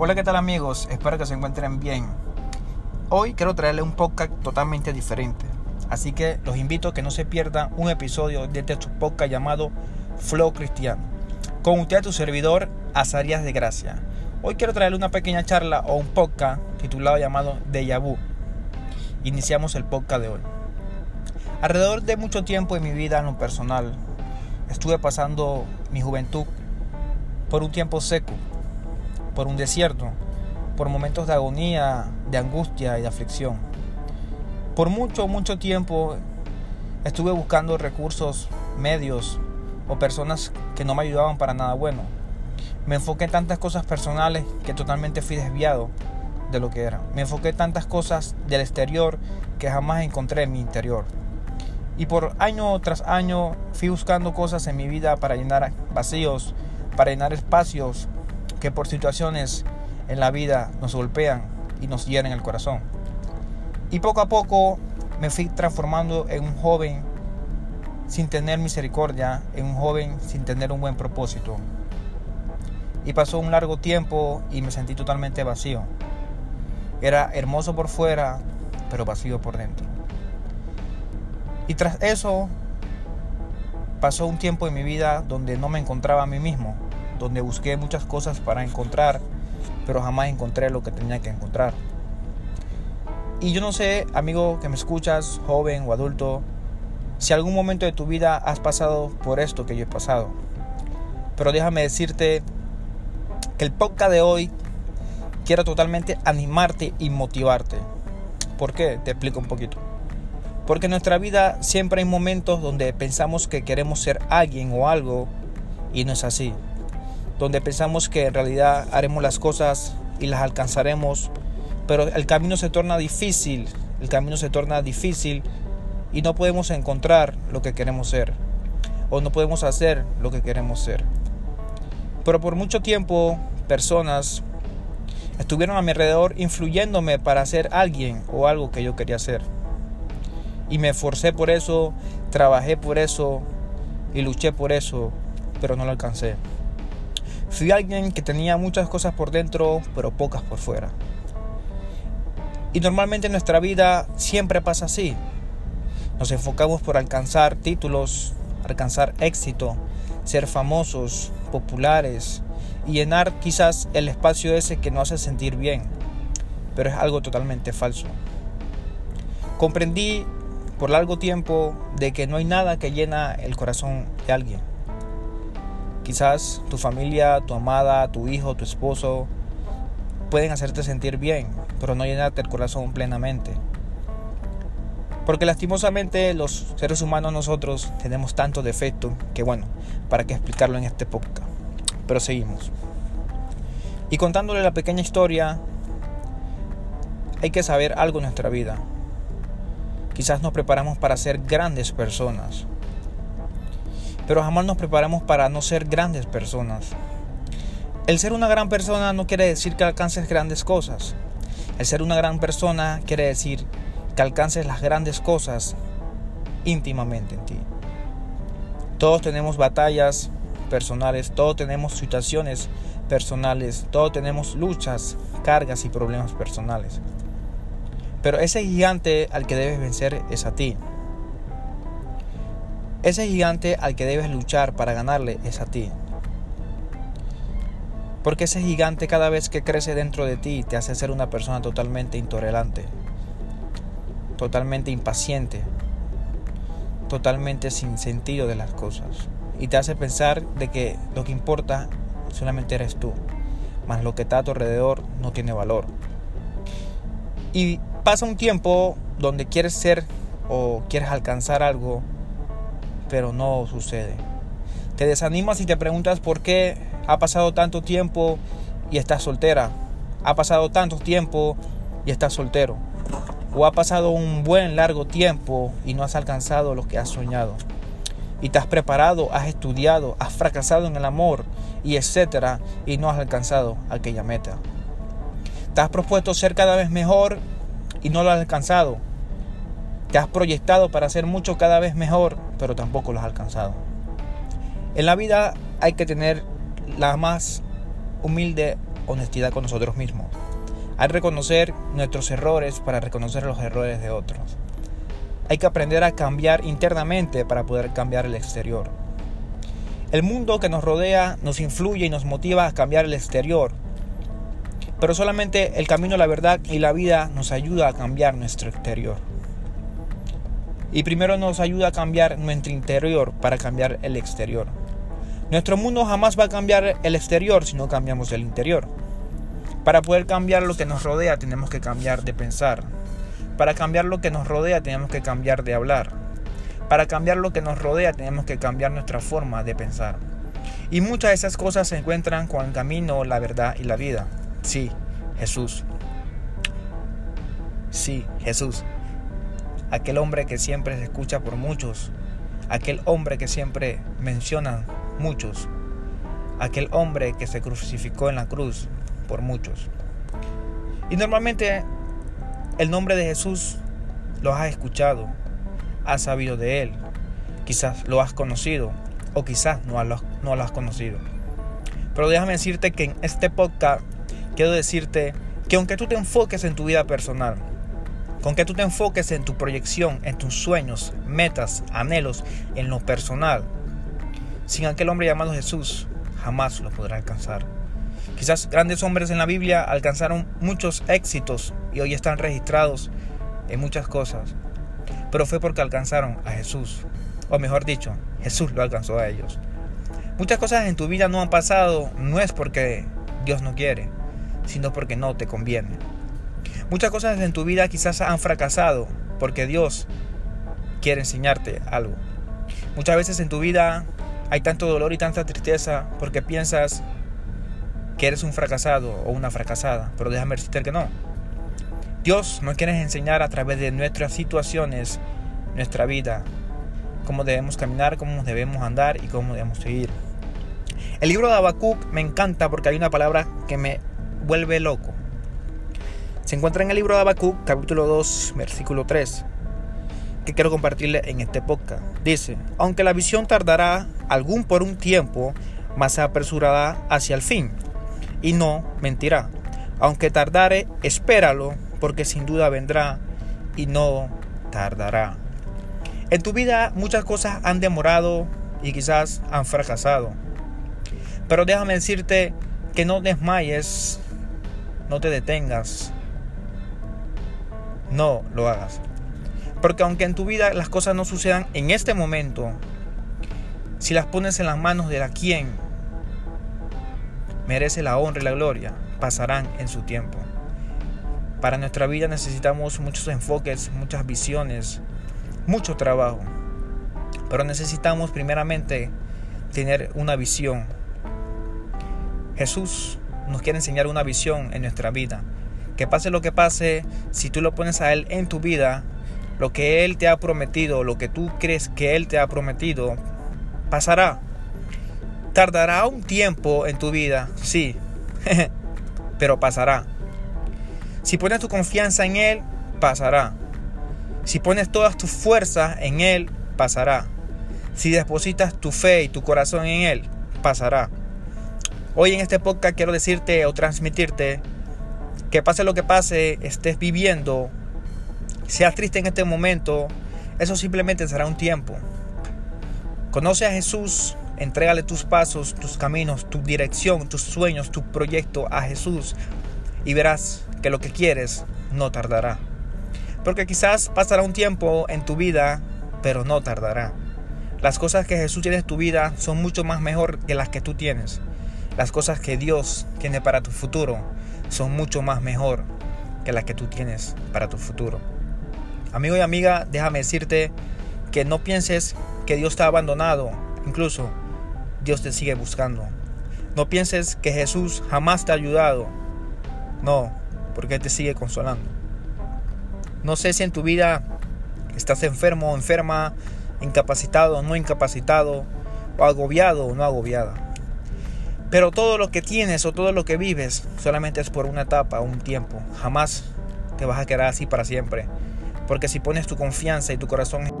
Hola, ¿qué tal amigos? Espero que se encuentren bien. Hoy quiero traerles un podcast totalmente diferente. Así que los invito a que no se pierdan un episodio de este podcast llamado Flow Cristiano. Con usted, tu servidor, Azarías de Gracia. Hoy quiero traerle una pequeña charla o un podcast titulado llamado Deja Vu. Iniciamos el podcast de hoy. Alrededor de mucho tiempo en mi vida en lo personal, estuve pasando mi juventud por un tiempo seco por un desierto, por momentos de agonía, de angustia y de aflicción. Por mucho, mucho tiempo estuve buscando recursos, medios o personas que no me ayudaban para nada bueno. Me enfoqué en tantas cosas personales que totalmente fui desviado de lo que era. Me enfoqué en tantas cosas del exterior que jamás encontré en mi interior. Y por año tras año fui buscando cosas en mi vida para llenar vacíos, para llenar espacios que por situaciones en la vida nos golpean y nos hieren el corazón. Y poco a poco me fui transformando en un joven sin tener misericordia, en un joven sin tener un buen propósito. Y pasó un largo tiempo y me sentí totalmente vacío. Era hermoso por fuera, pero vacío por dentro. Y tras eso pasó un tiempo en mi vida donde no me encontraba a mí mismo donde busqué muchas cosas para encontrar, pero jamás encontré lo que tenía que encontrar. Y yo no sé, amigo que me escuchas, joven o adulto, si algún momento de tu vida has pasado por esto que yo he pasado. Pero déjame decirte que el podcast de hoy quiero totalmente animarte y motivarte. ¿Por qué? Te explico un poquito. Porque en nuestra vida siempre hay momentos donde pensamos que queremos ser alguien o algo y no es así donde pensamos que en realidad haremos las cosas y las alcanzaremos, pero el camino se torna difícil, el camino se torna difícil y no podemos encontrar lo que queremos ser o no podemos hacer lo que queremos ser. Pero por mucho tiempo personas estuvieron a mi alrededor influyéndome para ser alguien o algo que yo quería ser. Y me esforcé por eso, trabajé por eso y luché por eso, pero no lo alcancé. Fui alguien que tenía muchas cosas por dentro, pero pocas por fuera. Y normalmente en nuestra vida siempre pasa así. Nos enfocamos por alcanzar títulos, alcanzar éxito, ser famosos, populares y llenar quizás el espacio ese que nos hace sentir bien, pero es algo totalmente falso. Comprendí por largo tiempo de que no hay nada que llena el corazón de alguien. Quizás tu familia, tu amada, tu hijo, tu esposo pueden hacerte sentir bien, pero no llenarte el corazón plenamente. Porque lastimosamente los seres humanos nosotros tenemos tanto defecto que bueno, para qué explicarlo en esta época. Pero seguimos. Y contándole la pequeña historia, hay que saber algo en nuestra vida. Quizás nos preparamos para ser grandes personas, pero jamás nos preparamos para no ser grandes personas. El ser una gran persona no quiere decir que alcances grandes cosas. El ser una gran persona quiere decir que alcances las grandes cosas íntimamente en ti. Todos tenemos batallas personales, todos tenemos situaciones personales, todos tenemos luchas, cargas y problemas personales. Pero ese gigante al que debes vencer es a ti. Ese gigante al que debes luchar para ganarle es a ti. Porque ese gigante cada vez que crece dentro de ti te hace ser una persona totalmente intolerante, totalmente impaciente, totalmente sin sentido de las cosas. Y te hace pensar de que lo que importa solamente eres tú, más lo que está a tu alrededor no tiene valor. Y pasa un tiempo donde quieres ser o quieres alcanzar algo pero no sucede. Te desanimas y te preguntas por qué ha pasado tanto tiempo y estás soltera. Ha pasado tanto tiempo y estás soltero. O ha pasado un buen largo tiempo y no has alcanzado lo que has soñado. Y te has preparado, has estudiado, has fracasado en el amor y etcétera y no has alcanzado aquella meta. Te has propuesto ser cada vez mejor y no lo has alcanzado. Te has proyectado para ser mucho cada vez mejor, pero tampoco lo has alcanzado. En la vida hay que tener la más humilde honestidad con nosotros mismos. Hay que reconocer nuestros errores para reconocer los errores de otros. Hay que aprender a cambiar internamente para poder cambiar el exterior. El mundo que nos rodea nos influye y nos motiva a cambiar el exterior, pero solamente el camino la verdad y la vida nos ayuda a cambiar nuestro exterior. Y primero nos ayuda a cambiar nuestro interior para cambiar el exterior. Nuestro mundo jamás va a cambiar el exterior si no cambiamos el interior. Para poder cambiar lo que nos rodea tenemos que cambiar de pensar. Para cambiar lo que nos rodea tenemos que cambiar de hablar. Para cambiar lo que nos rodea tenemos que cambiar nuestra forma de pensar. Y muchas de esas cosas se encuentran con el camino, la verdad y la vida. Sí, Jesús. Sí, Jesús. Aquel hombre que siempre se escucha por muchos. Aquel hombre que siempre mencionan muchos. Aquel hombre que se crucificó en la cruz por muchos. Y normalmente el nombre de Jesús lo has escuchado, has sabido de Él. Quizás lo has conocido o quizás no lo, no lo has conocido. Pero déjame decirte que en este podcast quiero decirte que aunque tú te enfoques en tu vida personal, con tú te enfoques en tu proyección, en tus sueños, metas, anhelos, en lo personal, sin aquel hombre llamado Jesús, jamás lo podrá alcanzar. Quizás grandes hombres en la Biblia alcanzaron muchos éxitos y hoy están registrados en muchas cosas pero fue porque alcanzaron a Jesús. O mejor dicho, Jesús lo alcanzó a ellos. Muchas cosas en tu vida no han pasado, no es porque Dios no quiere, sino porque no te conviene. Muchas cosas en tu vida quizás han fracasado porque Dios quiere enseñarte algo. Muchas veces en tu vida hay tanto dolor y tanta tristeza porque piensas que eres un fracasado o una fracasada, pero déjame decirte que no. Dios nos quiere enseñar a través de nuestras situaciones, nuestra vida, cómo debemos caminar, cómo debemos andar y cómo debemos seguir. El libro de Habacuc me encanta porque hay una palabra que me vuelve loco. Se encuentra en el libro de Habacuc, capítulo 2, versículo 3, que quiero compartirle en este podcast. Dice, aunque la visión tardará algún por un tiempo, más se apresurará hacia el fin, y no mentirá. Aunque tardare, espéralo, porque sin duda vendrá y no tardará. En tu vida muchas cosas han demorado y quizás han fracasado. Pero déjame decirte que no desmayes, no te detengas, no lo hagas. Porque aunque en tu vida las cosas no sucedan en este momento, si las pones en las manos de la quien merece la honra y la gloria, pasarán en su tiempo. Para nuestra vida necesitamos muchos enfoques, muchas visiones, mucho trabajo. Pero necesitamos primeramente tener una visión. Jesús nos quiere enseñar una visión en nuestra vida. Que pase lo que pase, si tú lo pones a Él en tu vida, lo que Él te ha prometido, lo que tú crees que Él te ha prometido, pasará. Tardará un tiempo en tu vida, sí, pero pasará. Si pones tu confianza en Él, pasará. Si pones todas tus fuerzas en Él, pasará. Si depositas tu fe y tu corazón en Él, pasará. Hoy en este podcast quiero decirte o transmitirte que pase lo que pase, estés viviendo, seas triste en este momento, eso simplemente será un tiempo. Conoce a Jesús, entrégale tus pasos, tus caminos, tu dirección, tus sueños, tu proyecto a Jesús y verás que lo que quieres no tardará. Porque quizás pasará un tiempo en tu vida, pero no tardará. Las cosas que Jesús tiene en tu vida son mucho más mejor que las que tú tienes. Las cosas que Dios tiene para tu futuro son mucho más mejor que las que tú tienes para tu futuro. Amigo y amiga, déjame decirte que no pienses que Dios te ha abandonado. Incluso Dios te sigue buscando. No pienses que Jesús jamás te ha ayudado. No, porque Él te sigue consolando. No sé si en tu vida estás enfermo o enferma, incapacitado o no incapacitado, o agobiado o no agobiada. Pero todo lo que tienes o todo lo que vives solamente es por una etapa, un tiempo. Jamás te vas a quedar así para siempre. Porque si pones tu confianza y tu corazón